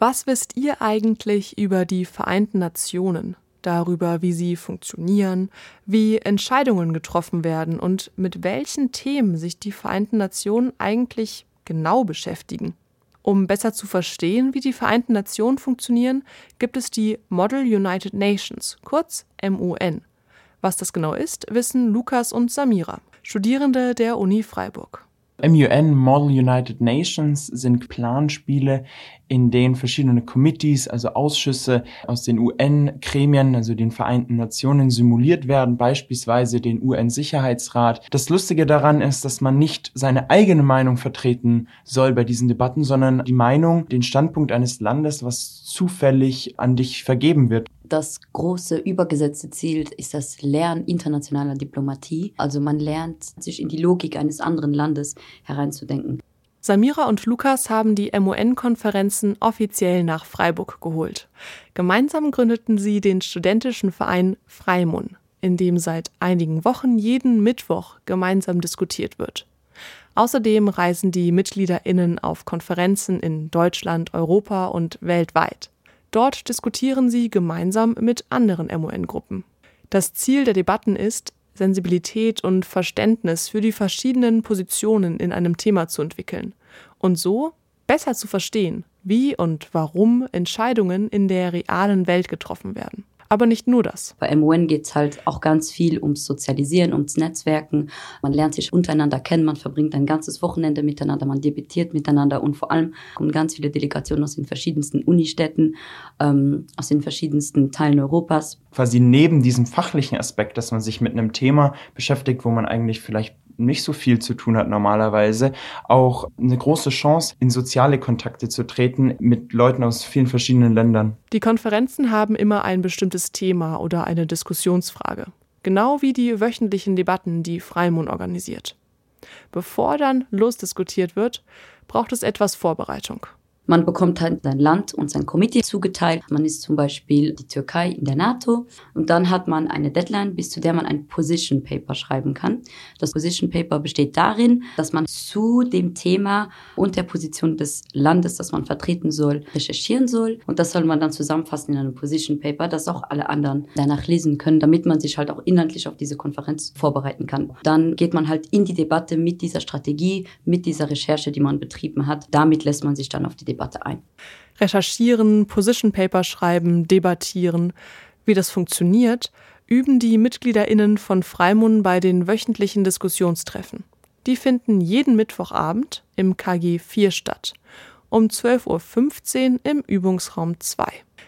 Was wisst ihr eigentlich über die Vereinten Nationen? Darüber, wie sie funktionieren, wie Entscheidungen getroffen werden und mit welchen Themen sich die Vereinten Nationen eigentlich genau beschäftigen. Um besser zu verstehen, wie die Vereinten Nationen funktionieren, gibt es die Model United Nations, kurz MUN. Was das genau ist, wissen Lukas und Samira, Studierende der Uni Freiburg. MUN Model United Nations sind Planspiele, in denen verschiedene Committees, also Ausschüsse aus den UN-Gremien, also den Vereinten Nationen, simuliert werden, beispielsweise den UN-Sicherheitsrat. Das Lustige daran ist, dass man nicht seine eigene Meinung vertreten soll bei diesen Debatten, sondern die Meinung, den Standpunkt eines Landes, was zufällig an dich vergeben wird. Das große übergesetzte Ziel ist das Lernen internationaler Diplomatie. Also man lernt, sich in die Logik eines anderen Landes hereinzudenken. Samira und Lukas haben die MON-Konferenzen offiziell nach Freiburg geholt. Gemeinsam gründeten sie den studentischen Verein Freimun, in dem seit einigen Wochen jeden Mittwoch gemeinsam diskutiert wird. Außerdem reisen die MitgliederInnen auf Konferenzen in Deutschland, Europa und weltweit. Dort diskutieren sie gemeinsam mit anderen MON-Gruppen. Das Ziel der Debatten ist, Sensibilität und Verständnis für die verschiedenen Positionen in einem Thema zu entwickeln und so besser zu verstehen, wie und warum Entscheidungen in der realen Welt getroffen werden. Aber nicht nur das. Bei MON geht es halt auch ganz viel ums Sozialisieren, ums Netzwerken. Man lernt sich untereinander kennen, man verbringt ein ganzes Wochenende miteinander, man debattiert miteinander und vor allem kommen ganz viele Delegationen aus den verschiedensten Unistädten, ähm, aus den verschiedensten Teilen Europas. Quasi neben diesem fachlichen Aspekt, dass man sich mit einem Thema beschäftigt, wo man eigentlich vielleicht nicht so viel zu tun hat normalerweise, auch eine große Chance, in soziale Kontakte zu treten mit Leuten aus vielen verschiedenen Ländern. Die Konferenzen haben immer ein bestimmtes Thema oder eine Diskussionsfrage. Genau wie die wöchentlichen Debatten, die Freimun organisiert. Bevor dann losdiskutiert wird, braucht es etwas Vorbereitung. Man bekommt halt sein Land und sein Komitee zugeteilt. Man ist zum Beispiel die Türkei in der NATO und dann hat man eine Deadline, bis zu der man ein Position Paper schreiben kann. Das Position Paper besteht darin, dass man zu dem Thema und der Position des Landes, das man vertreten soll, recherchieren soll und das soll man dann zusammenfassen in einem Position Paper, das auch alle anderen danach lesen können, damit man sich halt auch inhaltlich auf diese Konferenz vorbereiten kann. Dann geht man halt in die Debatte mit dieser Strategie, mit dieser Recherche, die man betrieben hat. Damit lässt man sich dann auf die Debatte Debatte ein. Recherchieren, Position Paper schreiben, debattieren. Wie das funktioniert, üben die MitgliederInnen von Freimun bei den wöchentlichen Diskussionstreffen. Die finden jeden Mittwochabend im KG 4 statt, um 12.15 Uhr im Übungsraum 2.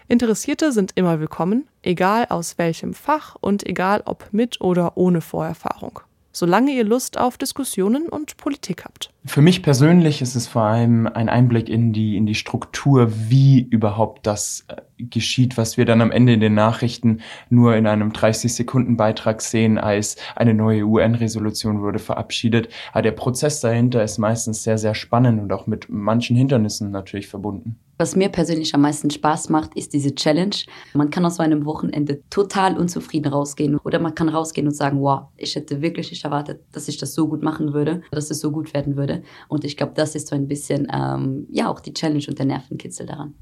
Interessierte sind immer willkommen, egal aus welchem Fach und egal ob mit oder ohne Vorerfahrung solange ihr Lust auf Diskussionen und Politik habt. Für mich persönlich ist es vor allem ein Einblick in die, in die Struktur, wie überhaupt das äh, geschieht, was wir dann am Ende in den Nachrichten nur in einem 30-Sekunden-Beitrag sehen, als eine neue UN-Resolution wurde verabschiedet. Aber der Prozess dahinter ist meistens sehr, sehr spannend und auch mit manchen Hindernissen natürlich verbunden. Was mir persönlich am meisten Spaß macht, ist diese Challenge. Man kann aus so einem Wochenende total unzufrieden rausgehen oder man kann rausgehen und sagen, wow, ich hätte wirklich nicht erwartet, dass ich das so gut machen würde, dass es so gut werden würde. Und ich glaube, das ist so ein bisschen, ähm, ja, auch die Challenge und der Nervenkitzel daran.